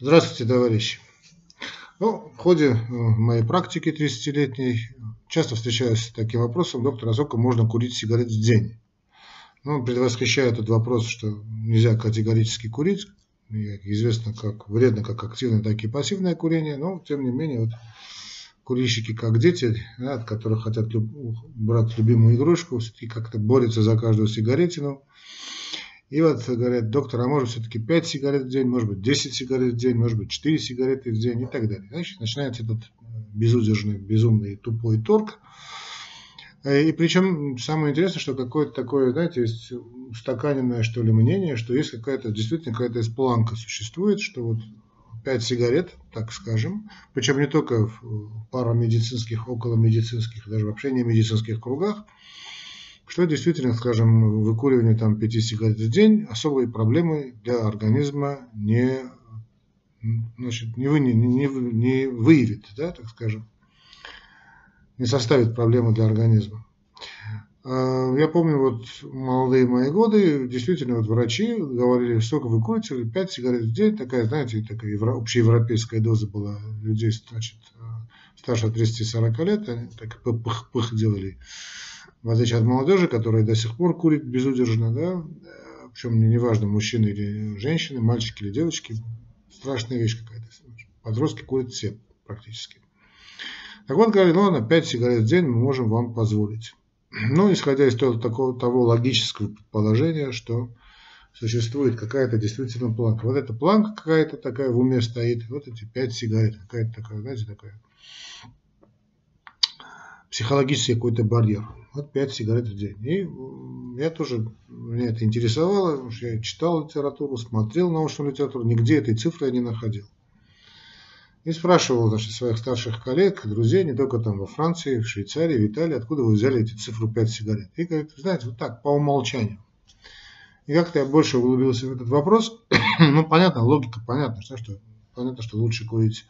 Здравствуйте, товарищи. Ну, в ходе э, моей практики 30-летней часто встречаюсь с таким вопросом, доктор, а можно курить сигарет в день? Ну, предвосхищаю этот вопрос, что нельзя категорически курить, известно как вредно как активное, так и пассивное курение, но тем не менее вот курильщики как дети, да, от которых хотят люб, брать любимую игрушку, все-таки как-то борются за каждую сигаретину. И вот говорят, доктор, а может все-таки 5 сигарет в день, может быть 10 сигарет в день, может быть 4 сигареты в день и так далее. Значит, начинается этот безудержный, безумный, тупой торг. И причем самое интересное, что какое-то такое, знаете, есть устаканенное, что ли, мнение, что есть какая-то, действительно какая-то планка существует, что вот 5 сигарет, так скажем, причем не только в парамедицинских, околомедицинских, даже вообще не медицинских кругах, что действительно, скажем, выкуривание там 5 сигарет в день особой проблемы для организма не, значит, не, вы, не, не, не выявит, да, так скажем, не составит проблемы для организма. А, я помню, вот молодые мои годы, действительно, вот врачи говорили, сколько вы курите, 5 сигарет в день, такая, знаете, такая евро, общеевропейская доза была людей, значит, старше 30-40 лет, они так пых-пых делали. В отличие от молодежи, которая до сих пор курит безудержно, да, причем не неважно, мужчины или женщины, мальчики или девочки, страшная вещь какая-то. Подростки курят все практически. Так вот, говорили, ну ладно, 5 сигарет в день мы можем вам позволить. Ну, исходя из того, такого, того логического предположения, что существует какая-то действительно планка. Вот эта планка какая-то такая в уме стоит, вот эти пять сигарет, какая-то такая, знаете, такая психологический какой-то барьер. Вот пять сигарет в день. И я тоже, меня это интересовало, потому что я читал литературу, смотрел научную литературу, нигде этой цифры я не находил. И спрашивал значит, своих старших коллег, друзей, не только там во Франции, в Швейцарии, в Италии, откуда вы взяли эти цифры 5 сигарет. И говорят, знаете, вот так, по умолчанию. И как-то я больше углубился в этот вопрос. ну, понятно, логика понятна, что, что, понятно, что лучше курить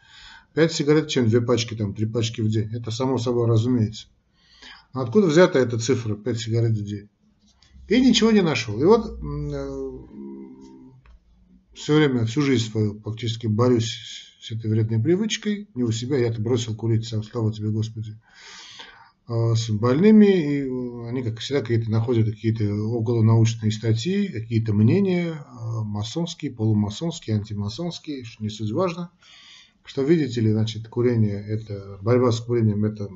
5 сигарет, чем 2 пачки, там, 3 пачки в день. Это само собой разумеется. Откуда взята эта цифра 5 сигарет в день? И ничего не нашел. И вот э, все время, всю жизнь свою фактически борюсь с этой вредной привычкой, не у себя, я-то бросил курить, сам, слава тебе, Господи, а с больными, и они, как всегда, какие-то находят какие-то околонаучные статьи, какие-то мнения, а, масонские, полумасонские, антимасонские, не суть важно, что, видите ли, значит, курение, это, борьба с курением, это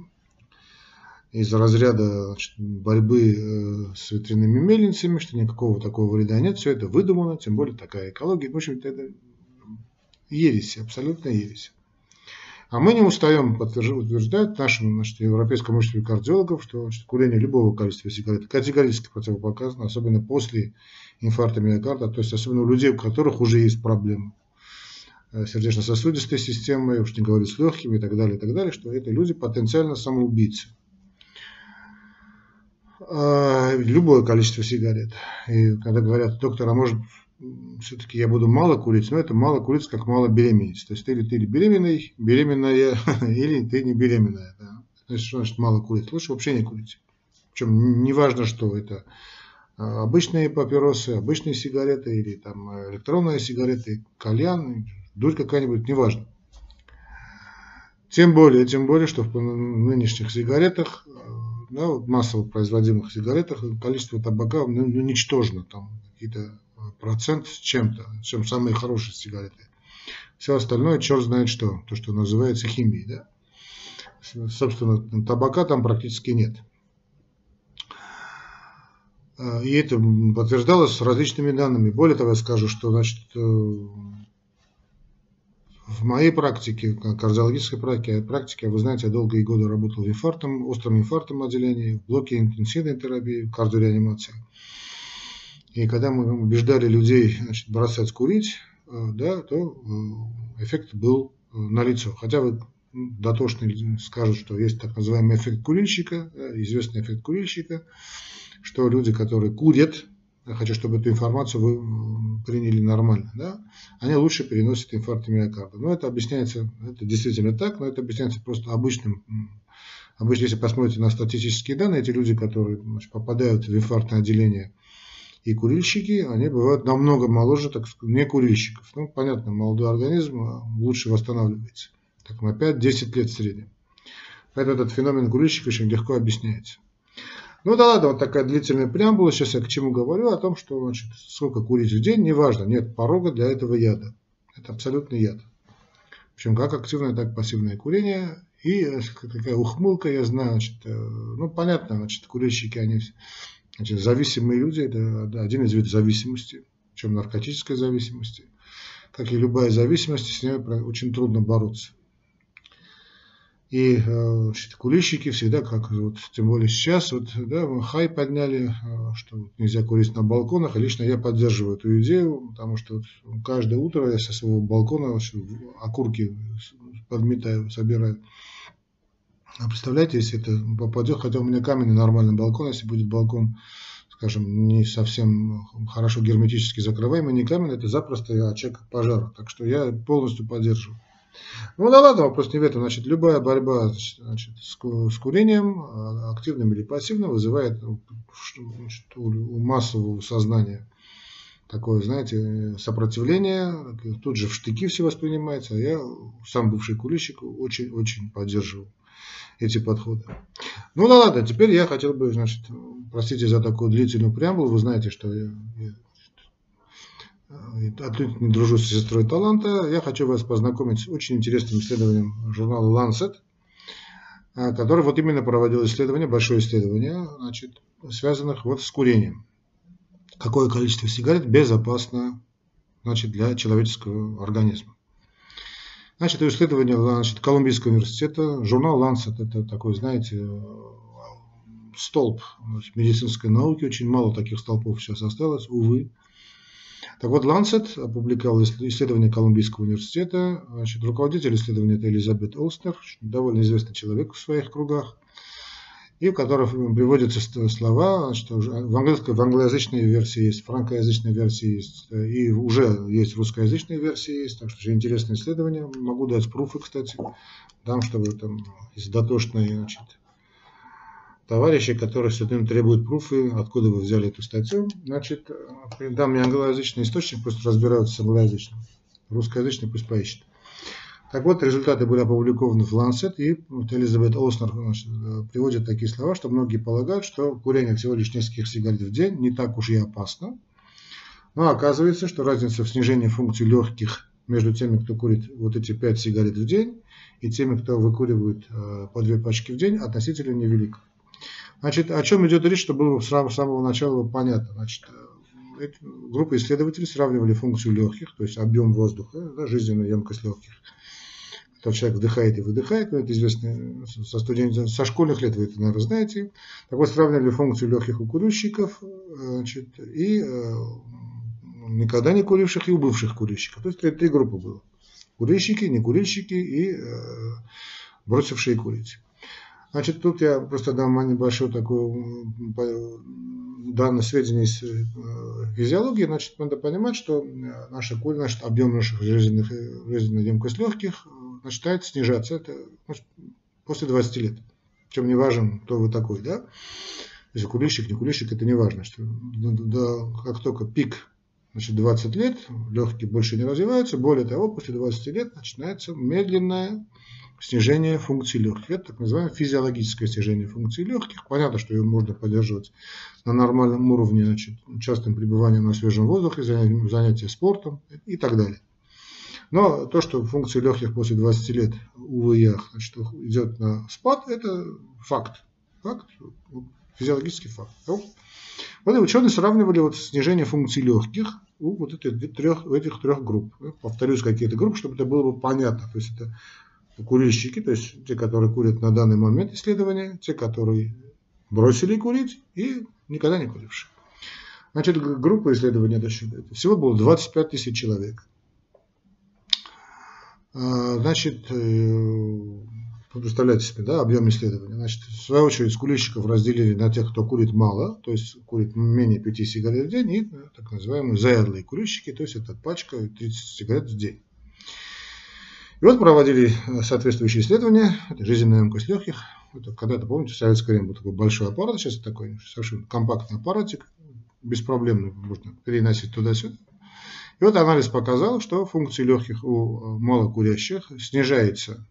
из разряда значит, борьбы э, с ветряными мельницами, что никакого такого вреда нет, все это выдумано, тем более такая экология. В общем-то, это ересь, абсолютно ересь. А мы не устаем утверждать нашим значит, европейскому обществу кардиологов, что значит, курение любого количества сигарет категорически противопоказано, особенно после инфаркта миокарда, то есть особенно у людей, у которых уже есть проблемы э, сердечно-сосудистой системы, уж не говорю с легкими и так далее, и так далее, что это люди потенциально самоубийцы. А, любое количество сигарет. И когда говорят, доктор, а может все-таки я буду мало курить, но это мало курить, как мало беременеть. То есть ты или ты беременный, беременная, или ты не беременная. Да. Значит, что значит мало курить? Лучше вообще не курить. Причем не важно, что это а, обычные папиросы, обычные сигареты или там электронные сигареты, кальян, дурь какая-нибудь, неважно. Тем более, тем более, что в нынешних сигаретах, да, массово производимых сигаретах количество табака ну, ну, ничтожно. Там какие-то процент с чем-то, чем самые хорошие сигареты. Все остальное, черт знает что, то, что называется химией. Да? Собственно, табака там практически нет. А, и это подтверждалось различными данными. Более того, я скажу, что значит, э, в моей практике, кардиологической практике, практике, вы знаете, я долгие годы работал инфарктом, остром инфарктом отделении, в блоке интенсивной терапии, кардиореанимации. И когда мы убеждали людей значит, бросать курить, э, да, то э, эффект был э, налицо. Хотя вы дотошно скажут, что есть так называемый эффект курильщика, известный эффект курильщика, что люди, которые курят, я хочу, чтобы эту информацию вы приняли нормально, да, они лучше переносят инфаркт миокарда. Но это объясняется, это действительно так, но это объясняется просто обычным Обычно, если посмотрите на статистические данные, эти люди, которые значит, попадают в инфарктное отделение И курильщики, они бывают намного моложе, так сказать, не курильщиков. Ну, понятно, молодой организм а, лучше восстанавливается. Так на 5-10 лет в среднем. Поэтому этот феномен курильщика очень легко объясняется. Ну да ладно, вот такая длительная преамбула. Сейчас я к чему говорю? О том, что значит, сколько курить в день, неважно. Нет порога для этого яда. Это абсолютный яд. Причем как активное, так и пассивное курение. И такая ухмылка, я знаю, значит, э, ну понятно, значит, курильщики, они значит, зависимые люди, это один из видов зависимости, причем наркотической зависимости. Как и любая зависимость, с ней очень трудно бороться. И э, значит, курильщики всегда, как вот, тем более сейчас, вот, да, хай подняли, э, что нельзя курить на балконах. И лично я поддерживаю эту идею, потому что вот каждое утро я со своего балкона окурки подметаю, собираю. А представляете, если это попадет, хотя у меня каменный нормальный балкон, если будет балкон, скажем, не совсем хорошо герметически закрываемый, не каменный, это запросто очаг пожара. Так что я полностью поддерживаю. Ну да ладно, вопрос не в этом. Значит, любая борьба значит, с, с курением, а, активным или пассивным, вызывает ну, значит, у массового сознания такое, знаете, сопротивление. Тут же в штыки все воспринимается. А я, сам бывший курильщик, очень-очень поддерживаю эти подходы. Ну да ладно, теперь я хотел бы, значит, простите за такую длительную преамбулу, вы знаете, что я, я отнюдь не дружу с сестрой таланта, я хочу вас познакомить с очень интересным исследованием журнала Lancet, а, который вот именно проводил исследование, большое исследование, значит, связанных вот с курением. Какое количество сигарет безопасно значит, для человеческого организма. Значит, исследование значит, Колумбийского университета, журнал Lancet, это такой, знаете, столб медицинской науки, очень мало таких столпов сейчас осталось, увы. Так вот, Lancet опубликовал исследование Колумбийского университета. Значит, руководитель исследования это Элизабет Олстер, довольно известный человек в своих кругах, и в которых приводятся слова, что в, английской, в англоязычной версии есть, франкоязычной версии есть, и уже есть русскоязычная версии есть, так что очень интересное исследование. Могу дать пруфы, кстати, дам, чтобы там из дотошной, значит, товарищи, которые все время требуют пруфы, откуда вы взяли эту статью. Значит, дам мне англоязычный источник, пусть разбираются с англоязычным. Русскоязычный пусть поищет. Так вот, результаты были опубликованы в Lancet, и вот Элизабет Олснер значит, приводит такие слова, что многие полагают, что курение всего лишь нескольких сигарет в день не так уж и опасно. Но оказывается, что разница в снижении функций легких между теми, кто курит вот эти 5 сигарет в день, и теми, кто выкуривает э, по две пачки в день, относительно невелика. Значит, о чем идет речь, чтобы было с самого начала понятно. Значит, э, группа исследователей сравнивали функцию легких, то есть объем воздуха, да, жизненную емкость легких. Когда человек вдыхает и выдыхает, ну, это известно со, студентов, со школьных лет, вы это, наверное, знаете. Так вот, сравнивали функцию легких у курильщиков значит, и э, никогда не куривших и у бывших курильщиков. То есть три, три группы было. Курильщики, некурильщики и э, бросившие курить. Значит, тут я просто дам небольшое такое данное сведения из э, физиологии. Значит, надо понимать, что э, наша курь, значит, объем наших жизненных, э, жизненной емкость легких начинает снижаться это, значит, после 20 лет. Причем не важен, кто вы такой, да? Если курильщик, не курильщик, это не важно. Что, да, как только пик значит, 20 лет, легкие больше не развиваются. Более того, после 20 лет начинается медленное снижение функций легких. Это так называемое физиологическое снижение функций легких. Понятно, что ее можно поддерживать на нормальном уровне, значит, частым пребыванием на свежем воздухе, занятия спортом и так далее. Но то, что функции легких после 20 лет, увы, я, значит, идет на спад, это факт. Факт, физиологический факт. Вот и ученые сравнивали вот снижение функций легких у вот этих трех, этих трех групп. Повторюсь, какие-то группы, чтобы это было бы понятно. То есть это курильщики, то есть те, которые курят на данный момент исследования, те, которые бросили курить и никогда не курившие. Значит, группа исследования это всего было 25 тысяч человек. А, значит, э, представляете себе, да, объем исследования. Значит, в свою очередь, курильщиков разделили на тех, кто курит мало, то есть курит менее 5 сигарет в день, и так называемые заядлые курильщики, то есть это пачка 30 сигарет в день. И вот проводили э, соответствующие исследования, это жизненная емкость легких. Это когда-то, помните, в советское время был такой большой аппарат, сейчас такой совершенно компактный аппаратик, беспроблемно можно переносить туда-сюда. И вот анализ показал, что функции легких у малокурящих снижается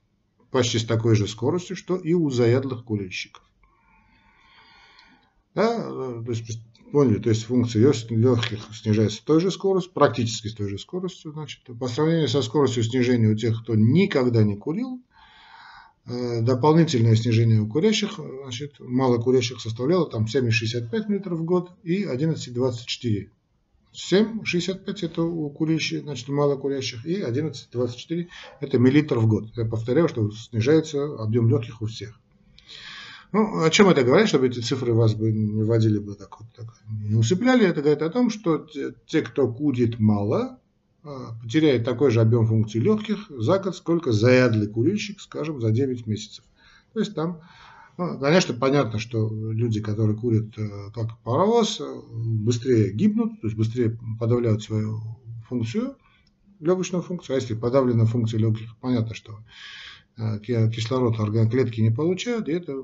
почти с такой же скоростью, что и у заядлых курильщиков. Да, то есть, поняли, то есть функция легких снижается с той же скоростью, практически с той же скоростью. Значит, по сравнению со скоростью снижения у тех, кто никогда не курил, э, дополнительное снижение у курящих, значит, малокурящих составляло там 7,65 метров в год и 11,24 7,65 это у курящих, значит, малокурящих, и 11,24 это миллилитр в год. Я повторяю, что снижается объем легких у всех. Ну, о чем это говорит, чтобы эти цифры вас бы не вводили бы так вот, так, не усыпляли. Это говорит о том, что те, те кто курит мало, а, потеряет такой же объем функций легких за год, сколько заядлый курильщик, скажем, за 9 месяцев. То есть там ну, конечно, понятно, что люди, которые курят э, как паровоз, э, быстрее гибнут, то есть быстрее подавляют свою функцию, легочную функцию. А если подавлена функция легких, понятно, что э, кислород органоклетки не получают, и это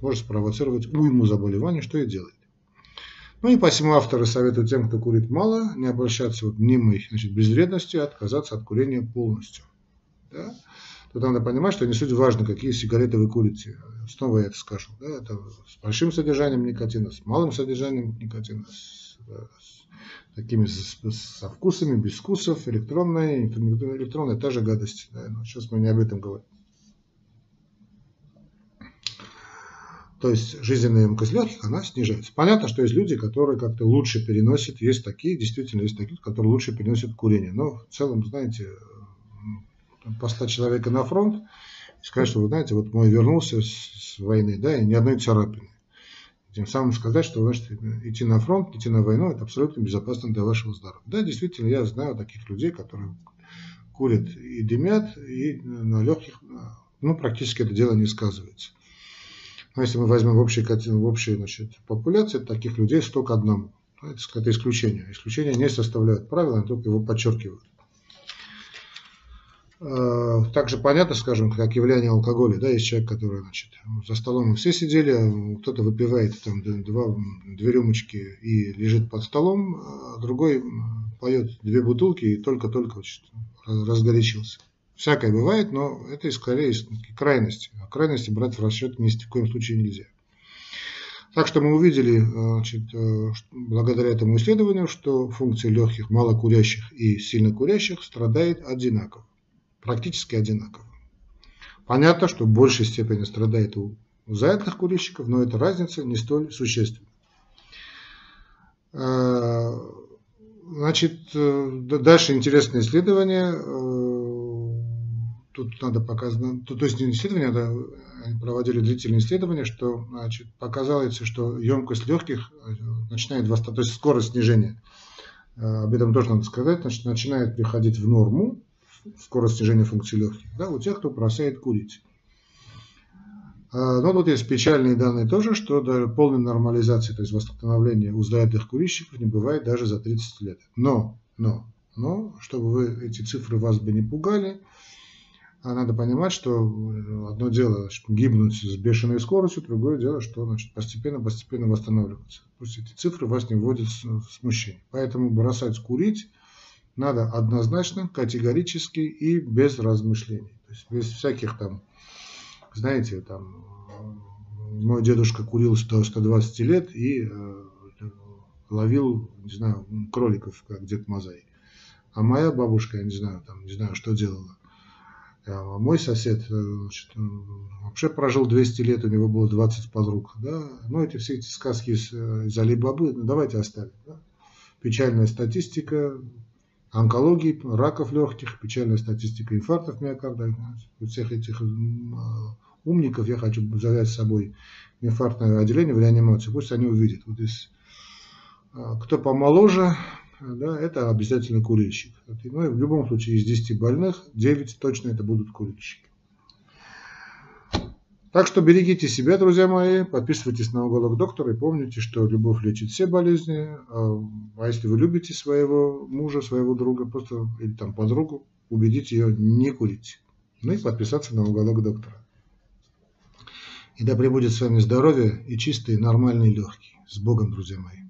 может спровоцировать уйму заболеваний, что и делает. Ну и посему авторы советуют тем, кто курит мало, не обольщаться вот мнимой значит, безвредностью, а отказаться от курения полностью. Да? Тут надо понимать, что не суть важно, какие сигареты вы курите. Снова я это скажу. Да, это с большим содержанием никотина, с малым содержанием никотина, с, с такими со вкусами, без вкусов, электронная, электронная та же гадость. Да, но сейчас мы не об этом говорим. То есть жизненная емкость легких, она снижается. Понятно, что есть люди, которые как-то лучше переносят, есть такие, действительно есть такие, которые лучше переносят курение. Но в целом, знаете, послать человека на фронт и сказать, что вы знаете, вот мой вернулся с войны, да, и ни одной царапины. Тем самым сказать, что значит, идти на фронт, идти на войну, это абсолютно безопасно для вашего здоровья. Да, действительно, я знаю таких людей, которые курят и дымят, и на легких, ну, практически это дело не сказывается. Но если мы возьмем в общей, в общей значит, популяции, таких людей 100 к одному. Это, это исключение. Исключения не составляют правила, они только его подчеркивают. Э, также понятно, скажем, как явление алкоголя. Да, есть человек, который, значит, за столом все сидели, а кто-то выпивает там два, две рюмочки и лежит под столом, а другой поет две бутылки и только-только разгорячился. Всякое бывает, но это скорее крайности. А крайности брать в расчет ни в коем случае нельзя. Так что мы увидели, значит, э, благодаря этому исследованию, что функции легких, малокурящих и сильно курящих страдает одинаково практически одинаково. Понятно, что в большей степени страдает у заядлых курильщиков, но эта разница не столь существенна. Э, значит, э, дальше интересное исследование. Э, тут надо показать, то есть не исследование, а проводили длительные исследования, что значит, показалось, что емкость легких начинает восставать, то есть скорость снижения, об этом тоже надо сказать, значит, начинает приходить в норму, скорость снижения функции легких, да, у тех, кто бросает курить. А, но тут есть печальные данные тоже, что до полной нормализации, то есть восстановления у здоровых курильщиков не бывает даже за 30 лет. Но, но, но, чтобы вы, эти цифры вас бы не пугали, а надо понимать, что одно дело значит, гибнуть с бешеной скоростью, другое дело, что значит, постепенно-постепенно восстанавливаться. Пусть эти цифры вас не вводят в смущение. Поэтому бросать курить надо однозначно, категорически и без размышлений. То есть без всяких там, знаете, там, мой дедушка курил 100, 120 лет и э, ловил, не знаю, кроликов, как Дед Мазай. А моя бабушка, я не знаю, там, не знаю, что делала. А мой сосед э, значит, вообще прожил 200 лет, у него было 20 подруг. Да? Ну, эти все эти сказки из, э, из Алибабы, ну, давайте оставим. Да? Печальная статистика, онкологии, раков легких, печальная статистика инфарктов миокарда. Всех этих умников я хочу взять с собой инфарктное отделение в реанимацию. Пусть они увидят. Вот здесь, а, кто помоложе, да, это обязательно курильщик. Ну, в любом случае из 10 больных 9 точно это будут курильщики. Так что берегите себя, друзья мои, подписывайтесь на уголок доктора и помните, что любовь лечит все болезни. А, а если вы любите своего мужа, своего друга, просто или там подругу, убедите ее не курить. Ну и подписаться на уголок доктора. И да пребудет с вами здоровье и чистые нормальные легкие. С Богом, друзья мои.